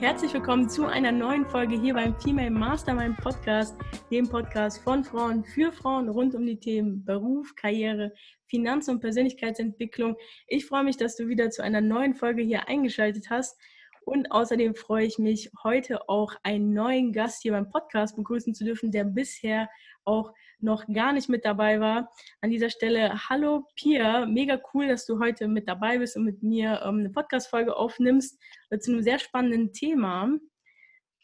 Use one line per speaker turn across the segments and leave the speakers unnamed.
Herzlich willkommen zu einer neuen Folge hier beim Female Mastermind Podcast, dem Podcast von Frauen für Frauen rund um die Themen Beruf, Karriere, Finanz- und Persönlichkeitsentwicklung. Ich freue mich, dass du wieder zu einer neuen Folge hier eingeschaltet hast. Und außerdem freue ich mich, heute auch einen neuen Gast hier beim Podcast begrüßen zu dürfen, der bisher auch noch gar nicht mit dabei war. An dieser Stelle, hallo Pia, mega cool, dass du heute mit dabei bist und mit mir ähm, eine Podcast-Folge aufnimmst äh, zu einem sehr spannenden Thema.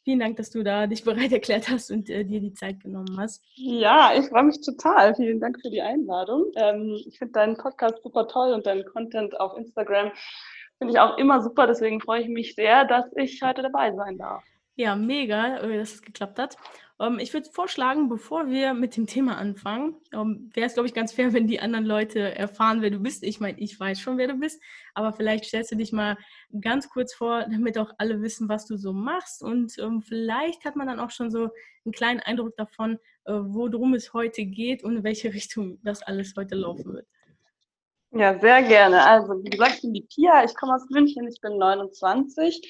Vielen Dank, dass du da dich bereit erklärt hast und äh, dir die Zeit genommen hast.
Ja, ich freue mich total. Vielen Dank für die Einladung. Ähm, ich finde deinen Podcast super toll und deinen Content auf Instagram finde ich auch immer super. Deswegen freue ich mich sehr, dass ich heute dabei sein darf.
Ja, mega, äh, dass es geklappt hat. Ähm, ich würde vorschlagen, bevor wir mit dem Thema anfangen, ähm, wäre es, glaube ich, ganz fair, wenn die anderen Leute erfahren, wer du bist. Ich meine, ich weiß schon, wer du bist, aber vielleicht stellst du dich mal ganz kurz vor, damit auch alle wissen, was du so machst. Und ähm, vielleicht hat man dann auch schon so einen kleinen Eindruck davon, äh, worum es heute geht und in welche Richtung das alles heute laufen wird.
Ja, sehr gerne. Also, wie gesagt, ich bin die Pia, ich komme aus München, ich bin 29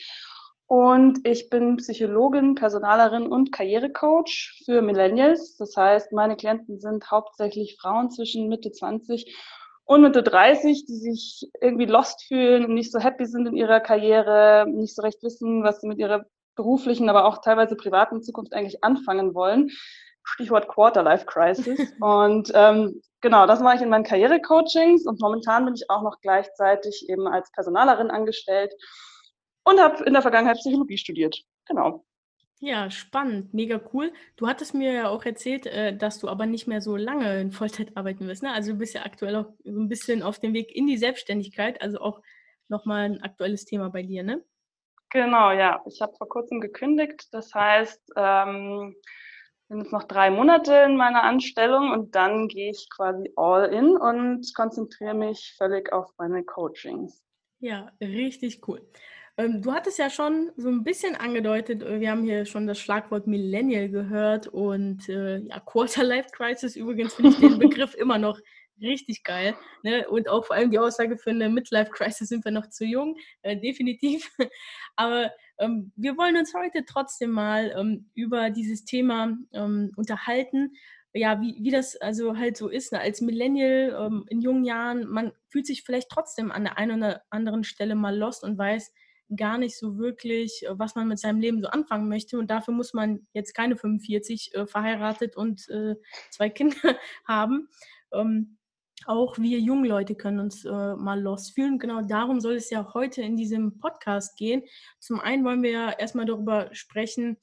und ich bin Psychologin, Personalerin und Karrierecoach für Millennials. Das heißt, meine Klienten sind hauptsächlich Frauen zwischen Mitte 20 und Mitte 30, die sich irgendwie lost fühlen und nicht so happy sind in ihrer Karriere, nicht so recht wissen, was sie mit ihrer beruflichen, aber auch teilweise privaten Zukunft eigentlich anfangen wollen. Stichwort Quarterlife Crisis. und ähm, genau, das mache ich in meinen Karrierecoachings und momentan bin ich auch noch gleichzeitig eben als Personalerin angestellt und habe in der Vergangenheit Psychologie studiert. Genau.
Ja, spannend, mega cool. Du hattest mir ja auch erzählt, äh, dass du aber nicht mehr so lange in Vollzeit arbeiten wirst. Ne? Also du bist ja aktuell auch ein bisschen auf dem Weg in die Selbstständigkeit, also auch nochmal ein aktuelles Thema bei dir, ne?
Genau, ja. Ich habe vor kurzem gekündigt. Das heißt, ähm, sind jetzt noch drei Monate in meiner Anstellung und dann gehe ich quasi all in und konzentriere mich völlig auf meine Coachings.
Ja, richtig cool. Ähm, du hattest ja schon so ein bisschen angedeutet, äh, wir haben hier schon das Schlagwort Millennial gehört und äh, ja, Quarter-Life Crisis übrigens finde ich den Begriff immer noch richtig geil. Ne? Und auch vor allem die Aussage für eine Midlife Crisis sind wir noch zu jung, äh, definitiv. Aber ähm, wir wollen uns heute trotzdem mal ähm, über dieses Thema ähm, unterhalten. Ja, wie, wie das also halt so ist, ne? als Millennial ähm, in jungen Jahren, man fühlt sich vielleicht trotzdem an der einen oder anderen Stelle mal lost und weiß, gar nicht so wirklich, äh, was man mit seinem Leben so anfangen möchte. Und dafür muss man jetzt keine 45 äh, verheiratet und äh, zwei Kinder haben. Ähm, auch wir jungen Leute können uns äh, mal lost fühlen. Genau darum soll es ja heute in diesem Podcast gehen. Zum einen wollen wir ja erstmal darüber sprechen,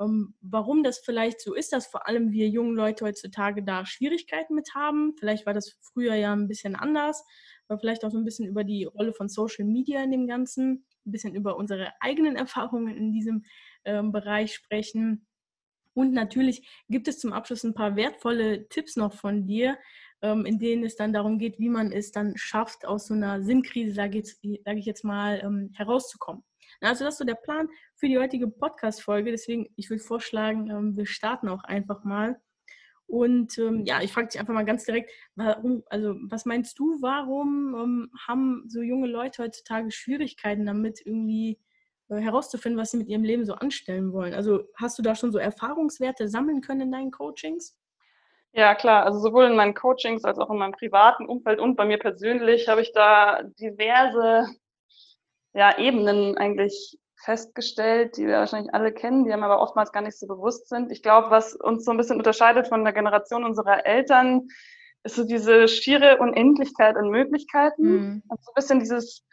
ähm, warum das vielleicht so ist, dass vor allem wir jungen Leute heutzutage da Schwierigkeiten mit haben. Vielleicht war das früher ja ein bisschen anders, aber vielleicht auch so ein bisschen über die Rolle von Social Media in dem Ganzen ein bisschen über unsere eigenen Erfahrungen in diesem ähm, Bereich sprechen. Und natürlich gibt es zum Abschluss ein paar wertvolle Tipps noch von dir, ähm, in denen es dann darum geht, wie man es dann schafft, aus so einer Sinnkrise, sage ich, sag ich jetzt mal, ähm, herauszukommen. Also das ist so der Plan für die heutige Podcast-Folge. Deswegen, ich würde vorschlagen, ähm, wir starten auch einfach mal. Und ähm, ja, ich frage dich einfach mal ganz direkt, warum, also was meinst du, warum ähm, haben so junge Leute heutzutage Schwierigkeiten damit, irgendwie äh, herauszufinden, was sie mit ihrem Leben so anstellen wollen? Also hast du da schon so Erfahrungswerte sammeln können in deinen Coachings?
Ja, klar. Also sowohl in meinen Coachings als auch in meinem privaten Umfeld und bei mir persönlich habe ich da diverse ja, Ebenen eigentlich festgestellt, die wir wahrscheinlich alle kennen, die haben aber oftmals gar nicht so bewusst sind. Ich glaube, was uns so ein bisschen unterscheidet von der Generation unserer Eltern, ist so diese schiere Unendlichkeit an Möglichkeiten. Mhm. Und so ein bisschen dieses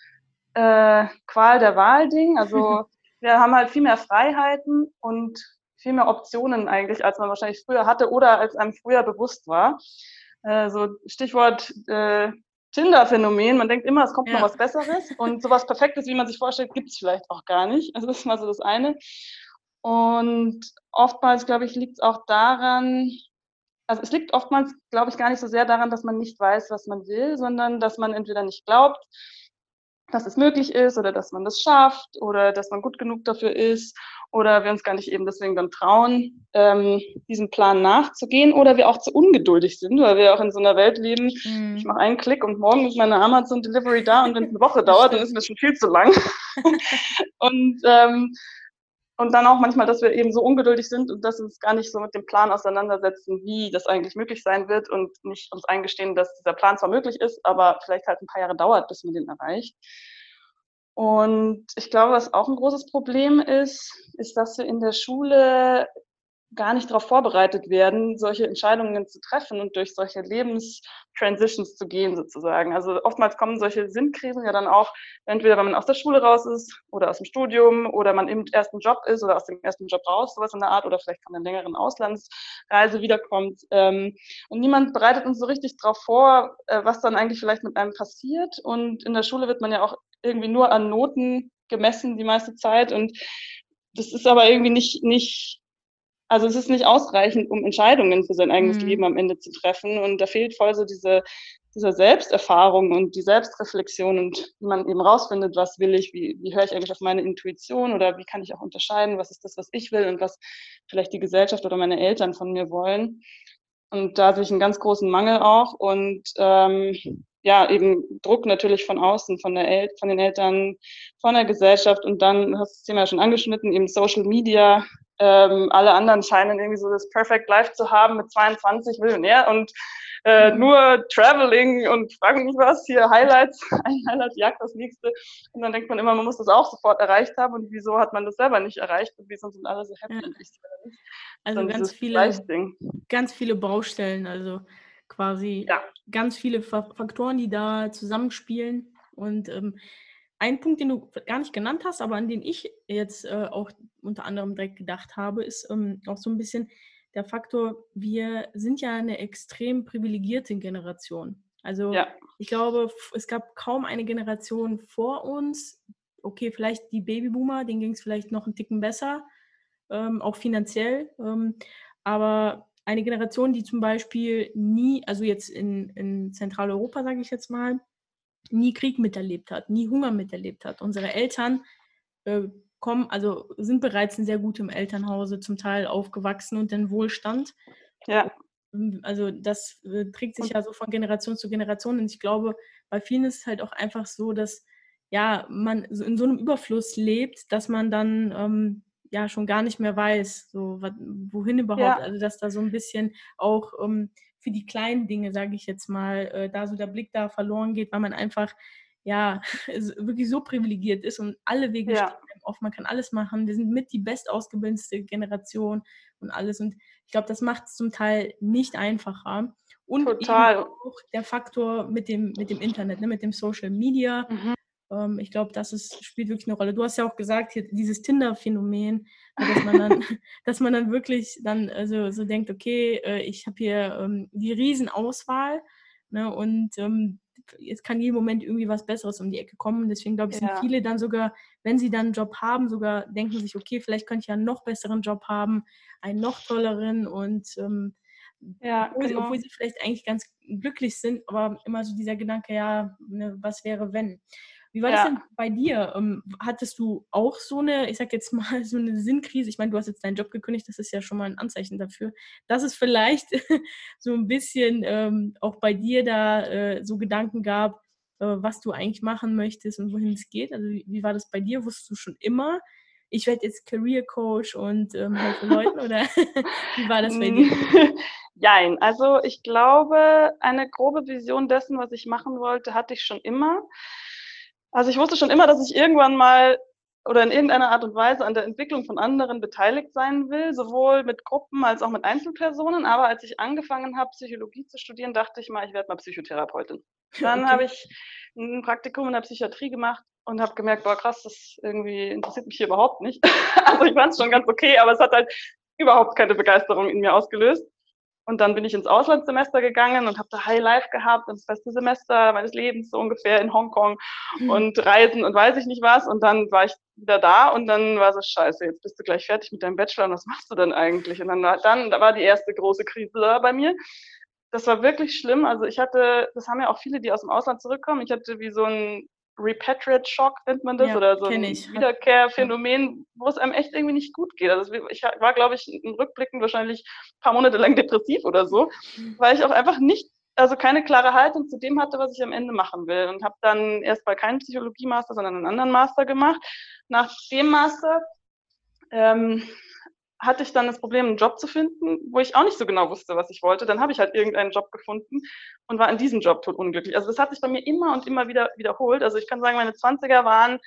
äh, Qual der Wahl-Ding. Also wir haben halt viel mehr Freiheiten und viel mehr Optionen eigentlich, als man wahrscheinlich früher hatte oder als einem früher bewusst war. Äh, so Stichwort äh, Tinder-Phänomen. Man denkt immer, es kommt ja. noch was Besseres und sowas Perfektes, wie man sich vorstellt, gibt es vielleicht auch gar nicht. Also das ist mal so das eine. Und oftmals, glaube ich, liegt es auch daran, also es liegt oftmals, glaube ich, gar nicht so sehr daran, dass man nicht weiß, was man will, sondern dass man entweder nicht glaubt, dass es möglich ist oder dass man das schafft oder dass man gut genug dafür ist oder wir uns gar nicht eben deswegen dann trauen, ähm, diesem Plan nachzugehen oder wir auch zu ungeduldig sind, weil wir auch in so einer Welt leben, mhm. ich mache einen Klick und morgen ist meine Amazon Delivery da und wenn es eine Woche dauert, dann ist das schon viel zu lang. und ähm, und dann auch manchmal, dass wir eben so ungeduldig sind und dass wir uns gar nicht so mit dem Plan auseinandersetzen, wie das eigentlich möglich sein wird und nicht uns eingestehen, dass dieser Plan zwar möglich ist, aber vielleicht halt ein paar Jahre dauert, bis man den erreicht. Und ich glaube, was auch ein großes Problem ist, ist, dass wir in der Schule gar nicht darauf vorbereitet werden, solche Entscheidungen zu treffen und durch solche Lebenstransitions zu gehen sozusagen. Also oftmals kommen solche Sinnkrisen ja dann auch entweder, wenn man aus der Schule raus ist oder aus dem Studium oder man im ersten Job ist oder aus dem ersten Job raus, sowas in der Art oder vielleicht von einer längeren Auslandsreise wiederkommt. Ähm, und niemand bereitet uns so richtig darauf vor, äh, was dann eigentlich vielleicht mit einem passiert. Und in der Schule wird man ja auch irgendwie nur an Noten gemessen die meiste Zeit und das ist aber irgendwie nicht, nicht also es ist nicht ausreichend, um Entscheidungen für sein eigenes mhm. Leben am Ende zu treffen. Und da fehlt voll so diese, diese Selbsterfahrung und die Selbstreflexion und wie man eben rausfindet, was will ich, wie, wie höre ich eigentlich auf meine Intuition oder wie kann ich auch unterscheiden, was ist das, was ich will und was vielleicht die Gesellschaft oder meine Eltern von mir wollen. Und da sehe ich einen ganz großen Mangel auch und ähm, ja, eben Druck natürlich von außen, von, der El von den Eltern, von der Gesellschaft und dann, du hast das Thema ja schon angeschnitten, eben Social Media, ähm, alle anderen scheinen irgendwie so das Perfect Life zu haben mit 22 Millionär und äh, mhm. nur Traveling und fragen mich was, hier Highlights, ein Highlight jagt das nächste. Und dann denkt man immer, man muss das auch sofort erreicht haben und wieso hat man das selber nicht erreicht und wieso sind alle so happy ja. nicht.
Also ganz viele, ganz viele Baustellen, also quasi ja. ganz viele Faktoren, die da zusammenspielen und ähm, ein Punkt, den du gar nicht genannt hast, aber an den ich jetzt äh, auch unter anderem direkt gedacht habe, ist ähm, auch so ein bisschen der Faktor, wir sind ja eine extrem privilegierte Generation. Also ja. ich glaube, es gab kaum eine Generation vor uns, okay, vielleicht die Babyboomer, denen ging es vielleicht noch einen Ticken besser, ähm, auch finanziell, ähm, aber eine Generation, die zum Beispiel nie, also jetzt in, in Zentraleuropa, sage ich jetzt mal, nie Krieg miterlebt hat, nie Hunger miterlebt hat. Unsere Eltern äh, kommen, also sind bereits in sehr gutem Elternhause zum Teil aufgewachsen und in Wohlstand. Ja. Also das äh, trägt sich ja so von Generation zu Generation und ich glaube, bei vielen ist es halt auch einfach so, dass ja man in so einem Überfluss lebt, dass man dann ähm, ja schon gar nicht mehr weiß, so wohin überhaupt. Ja. Also dass da so ein bisschen auch ähm, für die kleinen Dinge, sage ich jetzt mal, äh, da so der Blick da verloren geht, weil man einfach ja wirklich so privilegiert ist und alle Wege ja. stehen offen. Man kann alles machen. Wir sind mit die bestausgebildete Generation und alles. Und ich glaube, das macht es zum Teil nicht einfacher. Und Total. auch der Faktor mit dem, mit dem Internet, ne, mit dem Social Media. Mhm. Ähm, ich glaube, das ist, spielt wirklich eine Rolle. Du hast ja auch gesagt, hier, dieses Tinder-Phänomen, dass man dann, dass man dann wirklich dann also so denkt, okay, äh, ich habe hier ähm, die Riesenauswahl ne, und ähm, jetzt kann jeden Moment irgendwie was Besseres um die Ecke kommen. Deswegen glaube ich, sind ja. viele dann sogar, wenn sie dann einen Job haben, sogar denken sich, okay, vielleicht könnte ich ja einen noch besseren Job haben, einen noch tolleren und ähm, ja, obwohl, genau. obwohl, sie vielleicht eigentlich ganz glücklich sind, aber immer so dieser Gedanke, ja, ne, was wäre, wenn? Wie war ja. das denn bei dir? Ähm, hattest du auch so eine, ich sag jetzt mal, so eine Sinnkrise? Ich meine, du hast jetzt deinen Job gekündigt, das ist ja schon mal ein Anzeichen dafür, dass es vielleicht so ein bisschen ähm, auch bei dir da äh, so Gedanken gab, äh, was du eigentlich machen möchtest und wohin es geht. Also wie, wie war das bei dir? Wusstest du schon immer, ich werde jetzt Career Coach und ähm, helfe Leuten oder wie war das bei dir?
Jein, also ich glaube, eine grobe Vision dessen, was ich machen wollte, hatte ich schon immer. Also ich wusste schon immer, dass ich irgendwann mal oder in irgendeiner Art und Weise an der Entwicklung von anderen beteiligt sein will, sowohl mit Gruppen als auch mit Einzelpersonen. Aber als ich angefangen habe, Psychologie zu studieren, dachte ich mal, ich werde mal Psychotherapeutin. Dann okay. habe ich ein Praktikum in der Psychiatrie gemacht und habe gemerkt, boah krass, das irgendwie interessiert mich hier überhaupt nicht. also ich fand es schon ganz okay, aber es hat halt überhaupt keine Begeisterung in mir ausgelöst. Und dann bin ich ins Auslandssemester gegangen und habe da High Life gehabt, das beste Semester meines Lebens so ungefähr in Hongkong mhm. und Reisen und weiß ich nicht was. Und dann war ich wieder da und dann war so scheiße, jetzt bist du gleich fertig mit deinem Bachelor und was machst du denn eigentlich? Und dann war, dann, da war die erste große Krise da bei mir. Das war wirklich schlimm. Also ich hatte, das haben ja auch viele, die aus dem Ausland zurückkommen. Ich hatte wie so ein Repatriate Shock nennt man das ja, oder so ein Wiederkehrphänomen, wo es einem echt irgendwie nicht gut geht. Also ich war, glaube ich, im Rückblicken wahrscheinlich ein paar Monate lang depressiv oder so, mhm. weil ich auch einfach nicht, also keine klare Haltung zu dem hatte, was ich am Ende machen will und habe dann erst mal keinen Psychologie-Master, sondern einen anderen Master gemacht. Nach dem Master ähm, hatte ich dann das Problem, einen Job zu finden, wo ich auch nicht so genau wusste, was ich wollte. Dann habe ich halt irgendeinen Job gefunden und war in diesem Job tot unglücklich. Also das hat sich bei mir immer und immer wieder wiederholt. Also ich kann sagen, meine 20er waren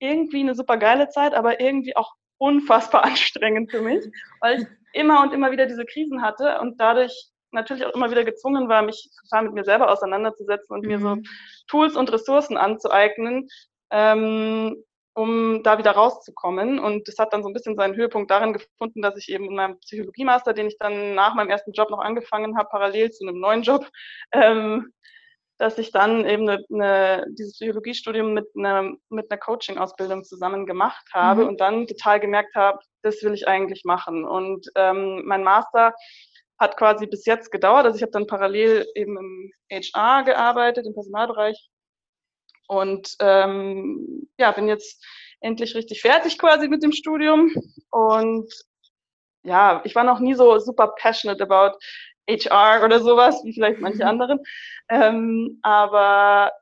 irgendwie eine super geile Zeit, aber irgendwie auch unfassbar anstrengend für mich, weil ich immer und immer wieder diese Krisen hatte und dadurch natürlich auch immer wieder gezwungen war, mich total mit mir selber auseinanderzusetzen und mhm. mir so mhm. Tools und Ressourcen anzueignen, ähm, um da wieder rauszukommen. Und das hat dann so ein bisschen seinen Höhepunkt darin gefunden, dass ich eben in meinem Psychologiemaster, den ich dann nach meinem ersten Job noch angefangen habe, parallel zu einem neuen Job, ähm, dass ich dann eben eine, eine, dieses Psychologiestudium mit einer, mit einer Coaching-Ausbildung zusammen gemacht habe mhm. und dann total gemerkt habe, das will ich eigentlich machen. Und ähm, mein Master hat quasi bis jetzt gedauert. Also ich habe dann parallel eben im HR gearbeitet, im Personalbereich. Und ähm, ja, bin jetzt endlich richtig fertig quasi mit dem Studium. Und ja, ich war noch nie so super passionate about HR oder sowas, wie vielleicht manche mhm. anderen. Ähm, aber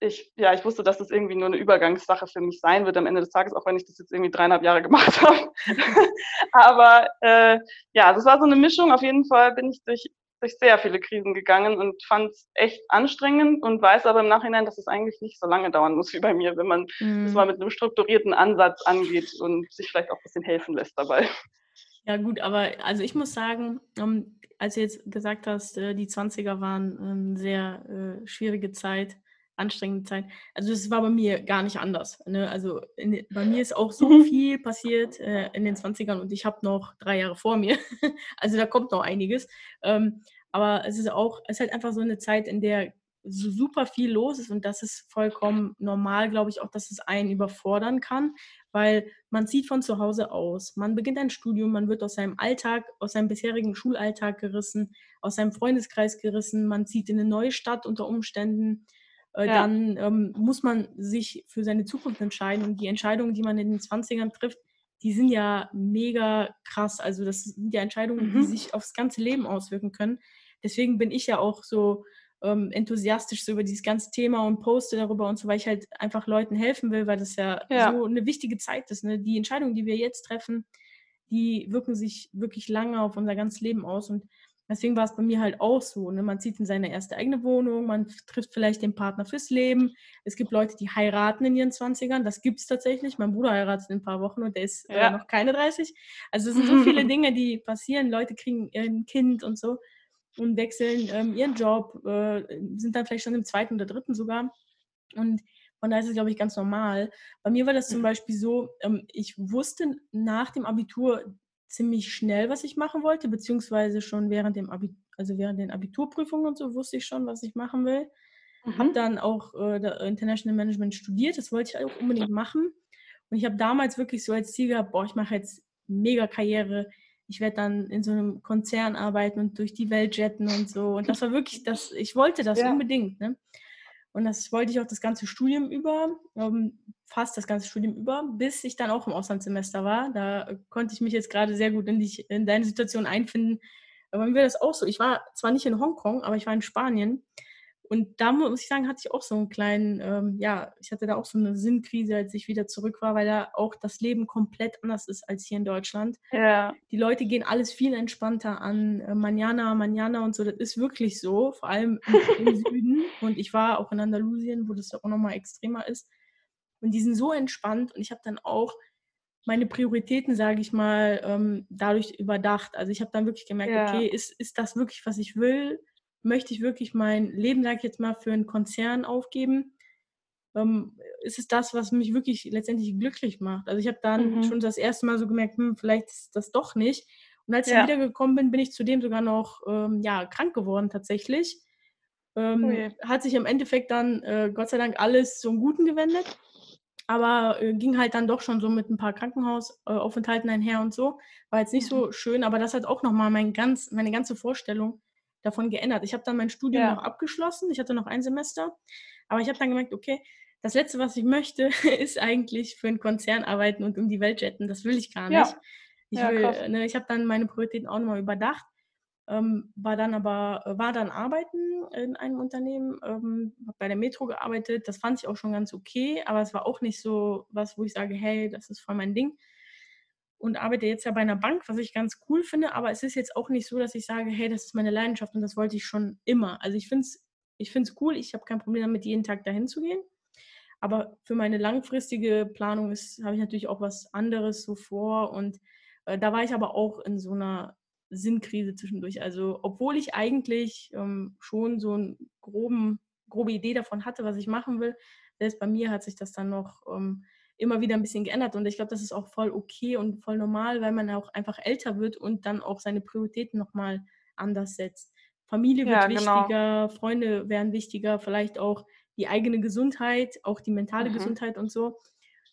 ich, ja, ich wusste, dass das irgendwie nur eine Übergangssache für mich sein wird am Ende des Tages, auch wenn ich das jetzt irgendwie dreieinhalb Jahre gemacht habe. aber äh, ja, das war so eine Mischung. Auf jeden Fall bin ich durch, durch sehr viele Krisen gegangen und fand es echt anstrengend und weiß aber im Nachhinein, dass es eigentlich nicht so lange dauern muss wie bei mir, wenn man mhm. das mal mit einem strukturierten Ansatz angeht und sich vielleicht auch ein bisschen helfen lässt dabei.
Ja, gut, aber also ich muss sagen, um, als du jetzt gesagt hast, äh, die 20er waren eine ähm, sehr äh, schwierige Zeit, anstrengende Zeit. Also das war bei mir gar nicht anders. Ne? Also in, bei mir ist auch so mhm. viel passiert äh, in den 20ern und ich habe noch drei Jahre vor mir. also da kommt noch einiges. Ähm, aber es ist auch, es ist halt einfach so eine Zeit, in der so super viel los ist und das ist vollkommen normal, glaube ich, auch, dass es einen überfordern kann, weil man zieht von zu Hause aus, man beginnt ein Studium, man wird aus seinem Alltag, aus seinem bisherigen Schulalltag gerissen, aus seinem Freundeskreis gerissen, man zieht in eine neue Stadt unter Umständen, äh, ja. dann ähm, muss man sich für seine Zukunft entscheiden und die Entscheidungen, die man in den 20ern trifft, die sind ja mega krass. Also das sind ja Entscheidungen, mhm. die sich aufs ganze Leben auswirken können. Deswegen bin ich ja auch so ähm, enthusiastisch so über dieses ganze Thema und poste darüber und so, weil ich halt einfach Leuten helfen will, weil das ja, ja. so eine wichtige Zeit ist. Ne? Die Entscheidungen, die wir jetzt treffen, die wirken sich wirklich lange auf unser ganzes Leben aus und deswegen war es bei mir halt auch so. Ne? Man zieht in seine erste eigene Wohnung, man trifft vielleicht den Partner fürs Leben. Es gibt Leute, die heiraten in ihren 20ern. Das gibt es tatsächlich. Mein Bruder heiratet in ein paar Wochen und der ist ja. noch keine 30. Also es sind so viele Dinge, die passieren. Leute kriegen ein Kind und so und wechseln ähm, ihren Job, äh, sind dann vielleicht schon im zweiten oder dritten sogar. Und von daher ist es, glaube ich, ganz normal. Bei mir war das zum mhm. Beispiel so, ähm, ich wusste nach dem Abitur ziemlich schnell, was ich machen wollte, beziehungsweise schon während dem Abitur, also während den Abiturprüfungen und so wusste ich schon, was ich machen will. Mhm. Habe dann auch äh, International Management studiert, das wollte ich auch unbedingt machen. Und ich habe damals wirklich so als Ziel gehabt, boah, ich mache jetzt mega Karriere, ich werde dann in so einem Konzern arbeiten und durch die Welt jetten und so. Und das war wirklich das, ich wollte das ja. unbedingt. Ne? Und das wollte ich auch das ganze Studium über, ähm, fast das ganze Studium über, bis ich dann auch im Auslandssemester war. Da konnte ich mich jetzt gerade sehr gut in, die, in deine Situation einfinden. Aber mir wäre das auch so. Ich war zwar nicht in Hongkong, aber ich war in Spanien. Und da muss ich sagen, hatte ich auch so einen kleinen, ähm, ja, ich hatte da auch so eine Sinnkrise, als ich wieder zurück war, weil da auch das Leben komplett anders ist als hier in Deutschland. Ja. Die Leute gehen alles viel entspannter an. Äh, Manjana, Manjana und so, das ist wirklich so, vor allem im, im Süden. Und ich war auch in Andalusien, wo das auch nochmal extremer ist. Und die sind so entspannt und ich habe dann auch meine Prioritäten, sage ich mal, ähm, dadurch überdacht. Also ich habe dann wirklich gemerkt, ja. okay, ist, ist das wirklich, was ich will? Möchte ich wirklich mein Leben, sage ich jetzt mal, für einen Konzern aufgeben? Ähm, ist es das, was mich wirklich letztendlich glücklich macht? Also ich habe dann mhm. schon das erste Mal so gemerkt, hm, vielleicht ist das doch nicht. Und als ja. ich wiedergekommen bin, bin ich zudem sogar noch ähm, ja, krank geworden tatsächlich. Ähm, okay. Oh hat sich im Endeffekt dann äh, Gott sei Dank alles zum Guten gewendet. Aber äh, ging halt dann doch schon so mit ein paar Krankenhausaufenthalten einher und so. War jetzt nicht mhm. so schön, aber das hat auch nochmal mein ganz, meine ganze Vorstellung davon geändert. Ich habe dann mein Studium ja. noch abgeschlossen. Ich hatte noch ein Semester. Aber ich habe dann gemerkt, okay, das Letzte, was ich möchte, ist eigentlich für einen Konzern arbeiten und um die Welt jetten. Das will ich gar nicht. Ja. Ich, ja, ne, ich habe dann meine Prioritäten auch nochmal überdacht. Ähm, war dann aber, war dann arbeiten in einem Unternehmen, ähm, habe bei der Metro gearbeitet. Das fand ich auch schon ganz okay, aber es war auch nicht so was, wo ich sage, hey, das ist voll mein Ding. Und arbeite jetzt ja bei einer Bank, was ich ganz cool finde, aber es ist jetzt auch nicht so, dass ich sage, hey, das ist meine Leidenschaft und das wollte ich schon immer. Also ich finde es ich find's cool, ich habe kein Problem damit, jeden Tag dahin zu gehen. Aber für meine langfristige Planung habe ich natürlich auch was anderes so vor. Und äh, da war ich aber auch in so einer Sinnkrise zwischendurch. Also, obwohl ich eigentlich ähm, schon so eine grobe Idee davon hatte, was ich machen will, selbst bei mir hat sich das dann noch ähm, immer wieder ein bisschen geändert. Und ich glaube, das ist auch voll okay und voll normal, weil man auch einfach älter wird und dann auch seine Prioritäten nochmal anders setzt. Familie wird ja, genau. wichtiger, Freunde werden wichtiger, vielleicht auch die eigene Gesundheit, auch die mentale mhm. Gesundheit und so.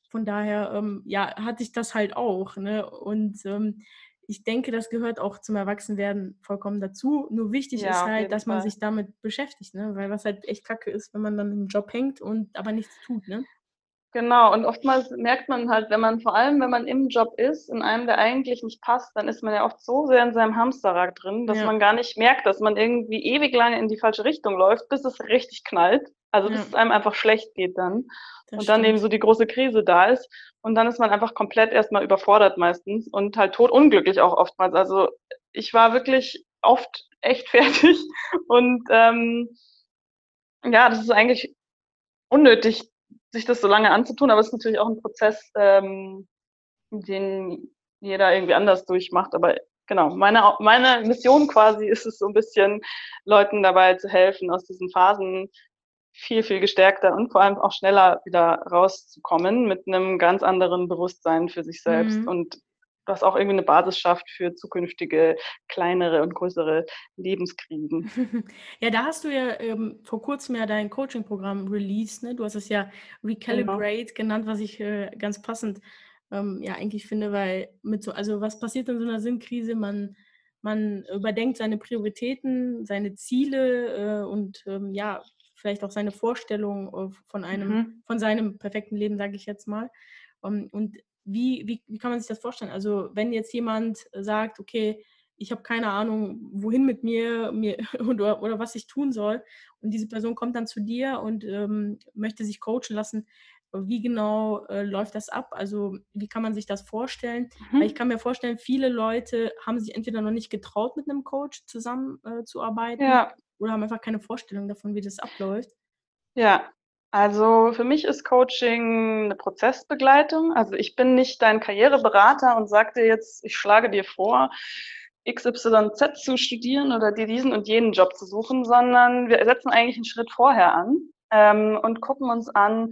Von daher, ähm, ja, hatte ich das halt auch. Ne? Und ähm, ich denke, das gehört auch zum Erwachsenwerden vollkommen dazu. Nur wichtig ja, ist halt, dass man Fall. sich damit beschäftigt, ne? Weil was halt echt kacke ist, wenn man dann im Job hängt und aber nichts tut, ne?
Genau, und oftmals merkt man halt, wenn man, vor allem wenn man im Job ist, in einem, der eigentlich nicht passt, dann ist man ja oft so sehr in seinem Hamsterrad drin, dass ja. man gar nicht merkt, dass man irgendwie ewig lange in die falsche Richtung läuft, bis es richtig knallt. Also bis ja. es einem einfach schlecht geht dann. Das und dann stimmt. eben so die große Krise da ist. Und dann ist man einfach komplett erstmal überfordert meistens und halt tot unglücklich auch oftmals. Also ich war wirklich oft echt fertig. Und ähm, ja, das ist eigentlich unnötig, sich das so lange anzutun, aber es ist natürlich auch ein Prozess, ähm, den jeder irgendwie anders durchmacht. Aber genau, meine, meine Mission quasi ist es so ein bisschen, Leuten dabei zu helfen, aus diesen Phasen viel, viel gestärkter und vor allem auch schneller wieder rauszukommen mit einem ganz anderen Bewusstsein für sich selbst mhm. und was auch irgendwie eine Basis schafft für zukünftige kleinere und größere Lebenskrisen.
Ja, da hast du ja ähm, vor kurzem ja dein Coaching-Programm released. Ne? Du hast es ja genau. Recalibrate genau. genannt, was ich äh, ganz passend ähm, ja eigentlich finde, weil mit so, also was passiert in so einer Sinnkrise? Man, man überdenkt seine Prioritäten, seine Ziele äh, und ähm, ja, vielleicht auch seine Vorstellung äh, von einem, mhm. von seinem perfekten Leben, sage ich jetzt mal. Um, und wie, wie, wie kann man sich das vorstellen? Also wenn jetzt jemand sagt, okay, ich habe keine Ahnung, wohin mit mir, mir oder, oder was ich tun soll, und diese Person kommt dann zu dir und ähm, möchte sich coachen lassen, wie genau äh, läuft das ab? Also wie kann man sich das vorstellen? Mhm. Weil ich kann mir vorstellen, viele Leute haben sich entweder noch nicht getraut, mit einem Coach zusammenzuarbeiten äh, ja. oder haben einfach keine Vorstellung davon, wie das abläuft.
Ja, also für mich ist Coaching eine Prozessbegleitung. Also ich bin nicht dein Karriereberater und sage dir jetzt, ich schlage dir vor, XYZ zu studieren oder dir diesen und jenen Job zu suchen, sondern wir setzen eigentlich einen Schritt vorher an ähm, und gucken uns an,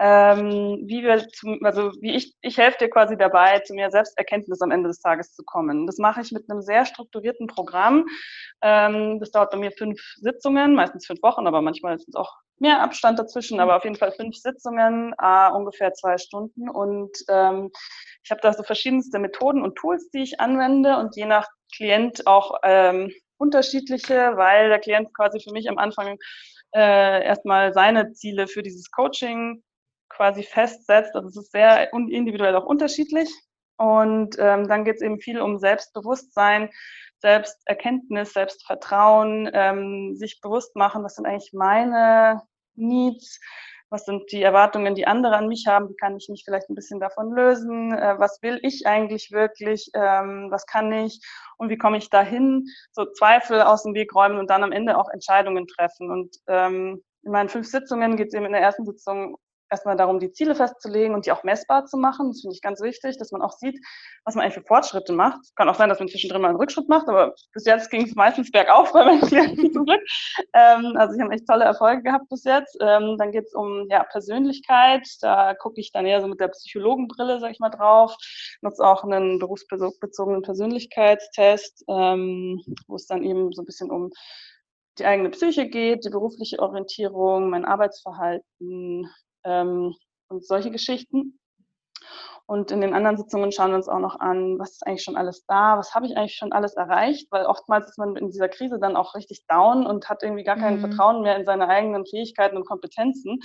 ähm, wie wir zum, also wie ich, ich helfe dir quasi dabei, zu mehr Selbsterkenntnis am Ende des Tages zu kommen. Das mache ich mit einem sehr strukturierten Programm. Ähm, das dauert bei mir fünf Sitzungen, meistens fünf Wochen, aber manchmal ist es auch mehr Abstand dazwischen, aber auf jeden Fall fünf Sitzungen, äh, ungefähr zwei Stunden. Und ähm, ich habe da so verschiedenste Methoden und Tools, die ich anwende und je nach Klient auch ähm, unterschiedliche, weil der Klient quasi für mich am Anfang äh, erstmal seine Ziele für dieses Coaching quasi festsetzt. Also es ist sehr individuell auch unterschiedlich. Und ähm, dann geht es eben viel um Selbstbewusstsein, Selbsterkenntnis, Selbstvertrauen, ähm, sich bewusst machen, was sind eigentlich meine Needs, was sind die Erwartungen, die andere an mich haben, wie kann ich mich vielleicht ein bisschen davon lösen, äh, was will ich eigentlich wirklich, ähm, was kann ich und wie komme ich dahin, so Zweifel aus dem Weg räumen und dann am Ende auch Entscheidungen treffen. Und ähm, in meinen fünf Sitzungen geht es eben in der ersten Sitzung erstmal darum, die Ziele festzulegen und die auch messbar zu machen. Das finde ich ganz wichtig, dass man auch sieht, was man eigentlich für Fortschritte macht. Kann auch sein, dass man zwischendrin mal einen Rückschritt macht, aber bis jetzt ging es meistens bergauf bei meinen Klienten zum Glück. Ähm, also ich habe echt tolle Erfolge gehabt bis jetzt. Ähm, dann geht es um ja, Persönlichkeit. Da gucke ich dann eher so mit der Psychologenbrille, sag ich mal, drauf. Nutze auch einen berufsbezogenen Persönlichkeitstest, ähm, wo es dann eben so ein bisschen um die eigene Psyche geht, die berufliche Orientierung, mein Arbeitsverhalten, ähm, und solche Geschichten. Und in den anderen Sitzungen schauen wir uns auch noch an, was ist eigentlich schon alles da, was habe ich eigentlich schon alles erreicht, weil oftmals ist man in dieser Krise dann auch richtig down und hat irgendwie gar kein mhm. Vertrauen mehr in seine eigenen Fähigkeiten und Kompetenzen.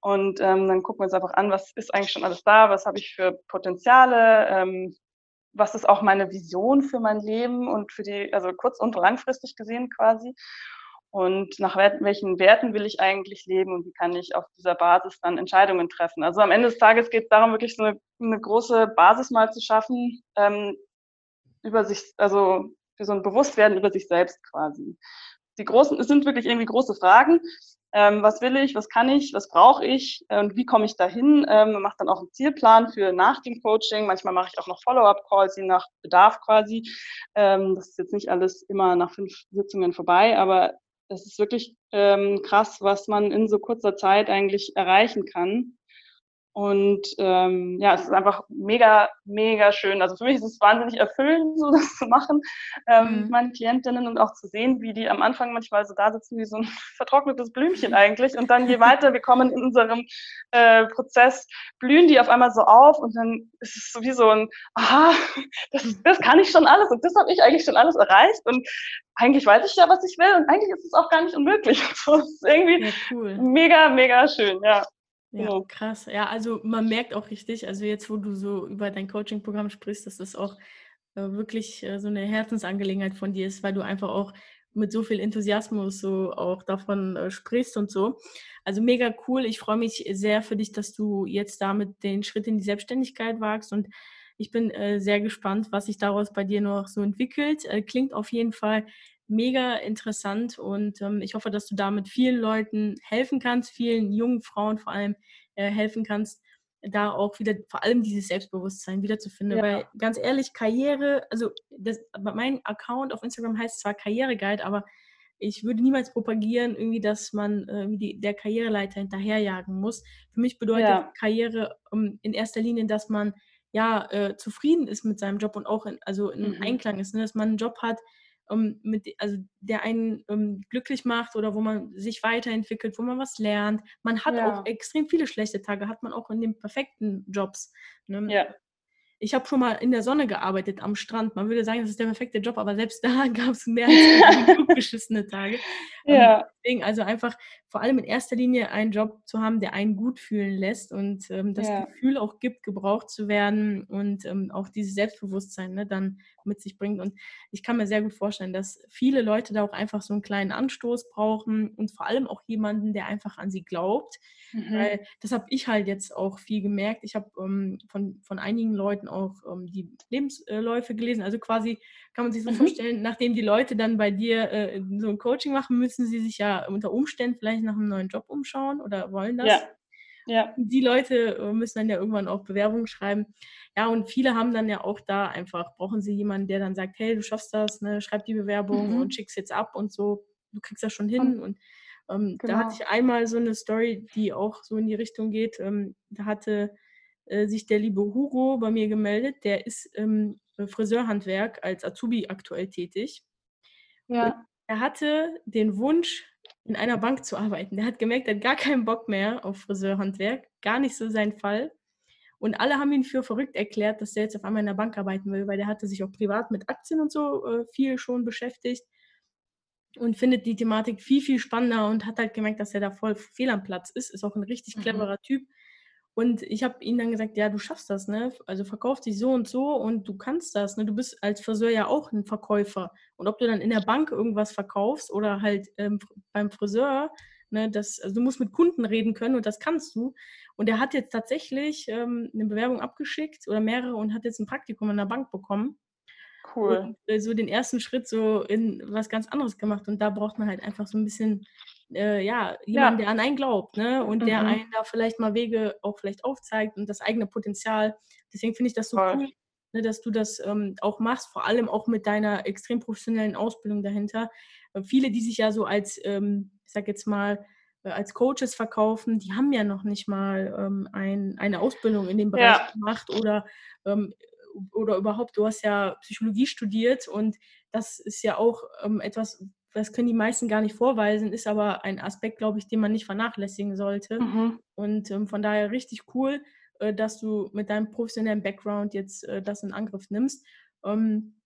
Und ähm, dann gucken wir uns einfach an, was ist eigentlich schon alles da, was habe ich für Potenziale, ähm, was ist auch meine Vision für mein Leben und für die, also kurz- und langfristig gesehen quasi. Und nach welchen Werten will ich eigentlich leben und wie kann ich auf dieser Basis dann Entscheidungen treffen. Also am Ende des Tages geht es darum, wirklich so eine, eine, große Basis mal zu schaffen, ähm, über sich, also für so ein Bewusstwerden über sich selbst quasi. Die großen, es sind wirklich irgendwie große Fragen. Ähm, was will ich, was kann ich, was brauche ich äh, und wie komme ich dahin? Ähm, man macht dann auch einen Zielplan für nach dem Coaching. Manchmal mache ich auch noch Follow-up-Calls, je nach Bedarf quasi. Ähm, das ist jetzt nicht alles immer nach fünf Sitzungen vorbei, aber es ist wirklich ähm, krass, was man in so kurzer Zeit eigentlich erreichen kann. Und ähm, ja, es ist einfach mega, mega schön. Also für mich ist es wahnsinnig erfüllend, so das zu machen ähm, mhm. mit meinen Klientinnen und auch zu sehen, wie die am Anfang manchmal so da sitzen wie so ein vertrocknetes Blümchen eigentlich. Und dann je weiter wir kommen in unserem äh, Prozess, blühen die auf einmal so auf und dann ist es so wie so ein, aha, das, das kann ich schon alles und das habe ich eigentlich schon alles erreicht. Und eigentlich weiß ich ja, was ich will und eigentlich ist es auch gar nicht unmöglich. Das ist irgendwie ja, cool. mega, mega schön, ja.
Ja, Genau. krass. Ja, also man merkt auch richtig, also jetzt, wo du so über dein Coaching-Programm sprichst, dass das auch äh, wirklich äh, so eine Herzensangelegenheit von dir ist, weil du einfach auch mit so viel Enthusiasmus so auch davon äh, sprichst und so. Also mega cool. Ich freue mich sehr für dich, dass du jetzt damit den Schritt in die Selbstständigkeit wagst und ich bin äh, sehr gespannt, was sich daraus bei dir noch so entwickelt. Äh, klingt auf jeden Fall mega interessant und ähm, ich hoffe, dass du damit vielen Leuten helfen kannst, vielen jungen Frauen vor allem äh, helfen kannst, da auch wieder vor allem dieses Selbstbewusstsein wiederzufinden. Ja. Weil ganz ehrlich, Karriere, also das, mein Account auf Instagram heißt zwar Karriereguide, aber ich würde niemals propagieren, irgendwie, dass man äh, die, der Karriereleiter hinterherjagen muss. Für mich bedeutet ja. Karriere um, ähm, in erster Linie, dass man ja äh, zufrieden ist mit seinem Job und auch in, also in mhm. Einklang ist, ne? dass man einen Job hat, um, mit, also der einen um, glücklich macht oder wo man sich weiterentwickelt, wo man was lernt. Man hat ja. auch extrem viele schlechte Tage, hat man auch in den perfekten Jobs. Ne? Ja ich habe schon mal in der Sonne gearbeitet am Strand. Man würde sagen, das ist der perfekte Job, aber selbst da gab es mehr als genug beschissene Tage. Ähm, ja. deswegen also einfach vor allem in erster Linie einen Job zu haben, der einen gut fühlen lässt und ähm, das ja. Gefühl auch gibt, gebraucht zu werden und ähm, auch dieses Selbstbewusstsein ne, dann mit sich bringt. Und ich kann mir sehr gut vorstellen, dass viele Leute da auch einfach so einen kleinen Anstoß brauchen und vor allem auch jemanden, der einfach an sie glaubt. Mhm. Weil das habe ich halt jetzt auch viel gemerkt. Ich habe ähm, von, von einigen Leuten auch ähm, die Lebensläufe gelesen. Also quasi kann man sich so mhm. vorstellen, nachdem die Leute dann bei dir äh, so ein Coaching machen, müssen sie sich ja unter Umständen vielleicht nach einem neuen Job umschauen oder wollen das. Ja. Ja. Die Leute äh, müssen dann ja irgendwann auch Bewerbungen schreiben. Ja, und viele haben dann ja auch da einfach, brauchen sie jemanden, der dann sagt, hey, du schaffst das, ne, schreib die Bewerbung mhm. und schick's jetzt ab und so, du kriegst das schon hin. Und ähm, genau. da hatte ich einmal so eine Story, die auch so in die Richtung geht. Ähm, da hatte äh, sich der liebe Hugo bei mir gemeldet. Der ist im Friseurhandwerk als Azubi aktuell tätig. Ja. Er hatte den Wunsch, in einer Bank zu arbeiten. Der hat gemerkt, er hat gar keinen Bock mehr auf Friseurhandwerk. Gar nicht so sein Fall. Und alle haben ihn für verrückt erklärt, dass der jetzt auf einmal in der Bank arbeiten will, weil der hatte sich auch privat mit Aktien und so äh, viel schon beschäftigt und findet die Thematik viel, viel spannender und hat halt gemerkt, dass er da voll fehl am Platz ist. Ist auch ein richtig mhm. cleverer mhm. Typ. Und ich habe ihm dann gesagt, ja, du schaffst das, ne? Also verkauf dich so und so und du kannst das, ne? Du bist als Friseur ja auch ein Verkäufer. Und ob du dann in der Bank irgendwas verkaufst oder halt ähm, beim Friseur, ne, das, also du musst mit Kunden reden können und das kannst du. Und er hat jetzt tatsächlich ähm, eine Bewerbung abgeschickt oder mehrere und hat jetzt ein Praktikum in der Bank bekommen. Cool. Und äh, so den ersten Schritt so in was ganz anderes gemacht. Und da braucht man halt einfach so ein bisschen, äh, ja, jemanden, ja. der an einen glaubt, ne? Und mhm. der einen da vielleicht mal Wege auch vielleicht aufzeigt und das eigene Potenzial. Deswegen finde ich das so Voll. cool, ne, dass du das ähm, auch machst, vor allem auch mit deiner extrem professionellen Ausbildung dahinter. Äh, viele, die sich ja so als, ähm, ich sag jetzt mal, äh, als Coaches verkaufen, die haben ja noch nicht mal ähm, ein, eine Ausbildung in dem Bereich ja. gemacht oder ähm, oder überhaupt, du hast ja Psychologie studiert und das ist ja auch ähm, etwas, das können die meisten gar nicht vorweisen, ist aber ein Aspekt, glaube ich, den man nicht vernachlässigen sollte. Mhm. Und ähm, von daher richtig cool, äh, dass du mit deinem professionellen Background jetzt äh, das in Angriff nimmst. Ähm,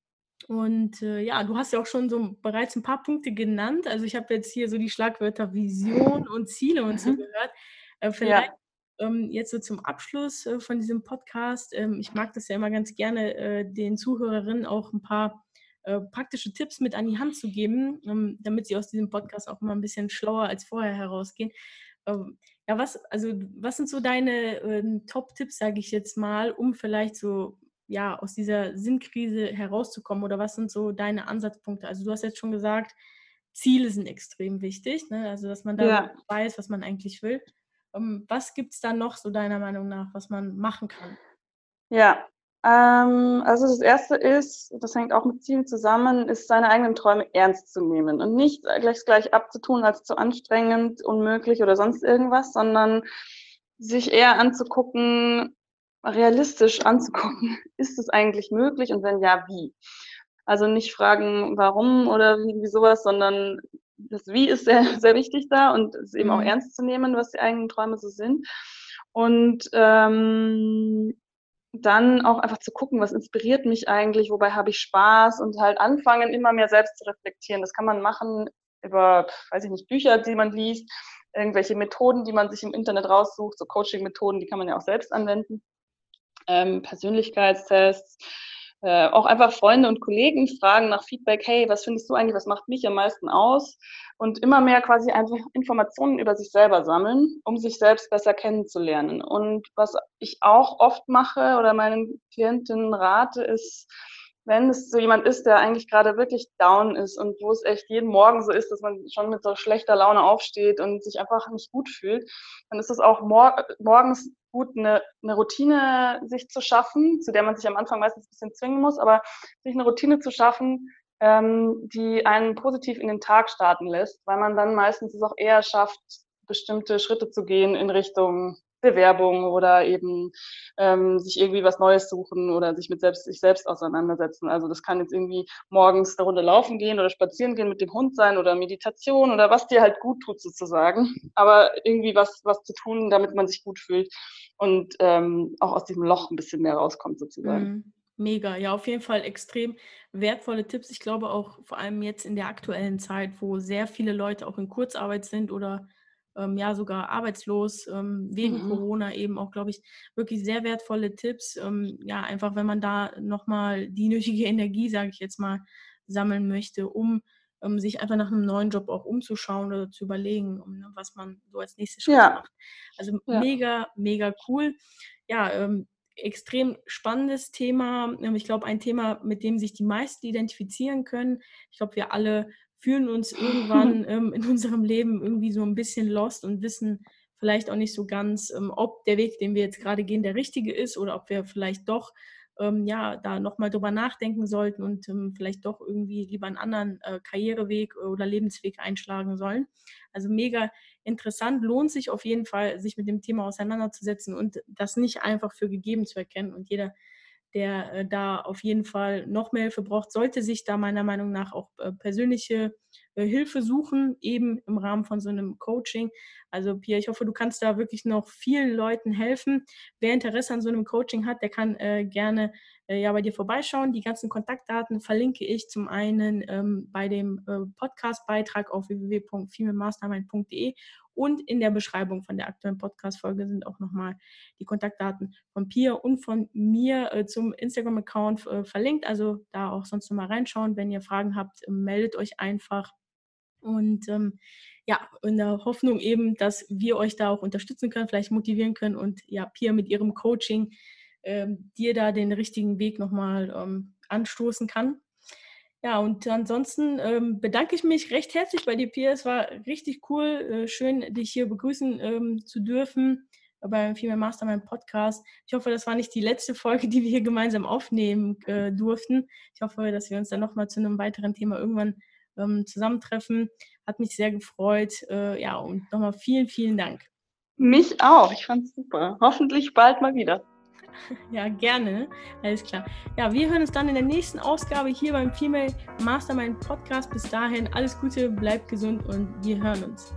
und äh, ja, du hast ja auch schon so bereits ein paar Punkte genannt. Also ich habe jetzt hier so die Schlagwörter Vision und Ziele und so mhm. gehört. Äh, vielleicht ja ähm, jetzt so zum Abschluss äh, von diesem Podcast, ähm, ich mag das ja immer ganz gerne, äh, den Zuhörerinnen auch ein paar äh, praktische Tipps mit an die Hand zu geben, ähm, damit sie aus diesem Podcast auch immer ein bisschen schlauer als vorher herausgehen. Ähm, ja, was, also, was sind so deine äh, Top-Tipps, sage ich jetzt mal, um vielleicht so ja, aus dieser Sinnkrise herauszukommen? Oder was sind so deine Ansatzpunkte? Also du hast jetzt schon gesagt, Ziele sind extrem wichtig, ne? also dass man da ja. weiß, was man eigentlich will. Um, ähm, was gibt es da noch so deiner Meinung nach, was man machen kann?
Ja, ähm, also das Erste ist, das hängt auch mit Zielen zusammen, ist seine eigenen Träume ernst zu nehmen und nicht gleich, gleich abzutun als zu anstrengend, unmöglich oder sonst irgendwas, sondern sich eher anzugucken, realistisch anzugucken, ist es eigentlich möglich und wenn ja, wie? Also nicht fragen, warum oder wie sowas, sondern das Wie ist sehr, sehr wichtig da und es eben mhm. auch ernst zu nehmen, was die eigenen Träume so sind. Und ähm, dann auch einfach zu gucken, was inspiriert mich eigentlich, wobei habe ich Spaß und halt anfangen, immer mehr selbst zu reflektieren. Das kann man machen über, weiß ich nicht, Bücher, die man liest, irgendwelche Methoden, die man sich im Internet raussucht, so Coaching-Methoden, die kann man ja auch selbst anwenden, ähm, Persönlichkeitstests, äh, auch einfach Freunde und Kollegen fragen nach Feedback, hey, was findest du eigentlich, was macht mich am meisten aus? Und immer mehr quasi einfach Informationen über sich selber sammeln, um sich selbst besser kennenzulernen. Und was ich auch oft mache oder meinen Klientinnen rate, ist, wenn es so jemand ist, der eigentlich gerade wirklich down ist und wo es echt jeden Morgen so ist, dass man schon mit so schlechter Laune aufsteht und sich einfach nicht gut fühlt, dann ist es auch mor morgens gut, eine, eine Routine sich zu schaffen, zu der man sich am Anfang meistens ein bisschen zwingen muss, aber sich eine Routine zu schaffen, ähm, die einen positiv in den Tag starten lässt, weil man dann meistens es auch eher schafft, bestimmte Schritte zu gehen in Richtung Bewerbung oder eben ähm, sich irgendwie was Neues suchen oder sich mit selbst, sich selbst auseinandersetzen. Also das kann jetzt irgendwie morgens eine Runde laufen gehen oder spazieren gehen mit dem Hund sein oder Meditation oder was dir halt gut tut sozusagen. Aber irgendwie was, was zu tun, damit man sich gut fühlt und ähm, auch aus diesem Loch ein bisschen mehr rauskommt sozusagen.
Mhm. Mega, ja, auf jeden Fall extrem wertvolle Tipps. Ich glaube auch vor allem jetzt in der aktuellen Zeit, wo sehr viele Leute auch in Kurzarbeit sind oder ähm, ja sogar arbeitslos, ähm, wegen mhm. Corona eben auch, glaube ich, wirklich sehr wertvolle Tipps. Ähm, ja, einfach wenn man da nochmal die nötige Energie, sage ich jetzt mal, sammeln möchte, um um sich einfach nach einem neuen Job auch umzuschauen oder zu überlegen, um, ne, was man so als nächstes Schritt ja. macht. Also ja. mega, mega cool. Ja, ähm, extrem spannendes Thema. Ähm, ich glaube, ein Thema, mit dem sich die meisten identifizieren können. Ich glaube, wir alle fühlen uns irgendwann ähm, in unserem Leben irgendwie so ein bisschen lost und wissen vielleicht auch nicht so ganz, ähm, ob der Weg, den wir jetzt gerade gehen, der richtige ist oder ob wir vielleicht doch ähm, ja da nochmal drüber nachdenken sollten und ähm, vielleicht doch irgendwie lieber einen anderen äh, Karriereweg oder Lebensweg einschlagen sollen. Also mega interessant, lohnt sich auf jeden Fall, sich mit dem Thema auseinanderzusetzen und das nicht einfach für gegeben zu erkennen. Und jeder der äh, da auf jeden Fall noch mehr Hilfe braucht, sollte sich da meiner Meinung nach auch äh, persönliche äh, Hilfe suchen, eben im Rahmen von so einem Coaching. Also Pia, ich hoffe, du kannst da wirklich noch vielen Leuten helfen. Wer Interesse an so einem Coaching hat, der kann äh, gerne äh, ja bei dir vorbeischauen. Die ganzen Kontaktdaten verlinke ich zum einen ähm, bei dem äh, Podcast-Beitrag auf www.femalemastermind.de und in der Beschreibung von der aktuellen Podcast-Folge sind auch nochmal die Kontaktdaten von Pia und von mir äh, zum Instagram-Account äh, verlinkt. Also da auch sonst nochmal reinschauen. Wenn ihr Fragen habt, meldet euch einfach. Und ähm, ja, in der Hoffnung eben, dass wir euch da auch unterstützen können, vielleicht motivieren können und ja, Pia mit ihrem Coaching ähm, dir da den richtigen Weg nochmal ähm, anstoßen kann. Ja, und ansonsten ähm, bedanke ich mich recht herzlich bei dir, Pia. Es war richtig cool, äh, schön, dich hier begrüßen ähm, zu dürfen beim Female Mastermind Podcast. Ich hoffe, das war nicht die letzte Folge, die wir hier gemeinsam aufnehmen äh, durften. Ich hoffe, dass wir uns dann nochmal zu einem weiteren Thema irgendwann ähm, zusammentreffen. Hat mich sehr gefreut. Äh, ja, und nochmal vielen, vielen Dank.
Mich auch. Ich fand es super. Hoffentlich bald mal wieder.
Ja, gerne. Alles klar. Ja, wir hören uns dann in der nächsten Ausgabe hier beim Female Mastermind Podcast. Bis dahin alles Gute, bleibt gesund und wir hören uns.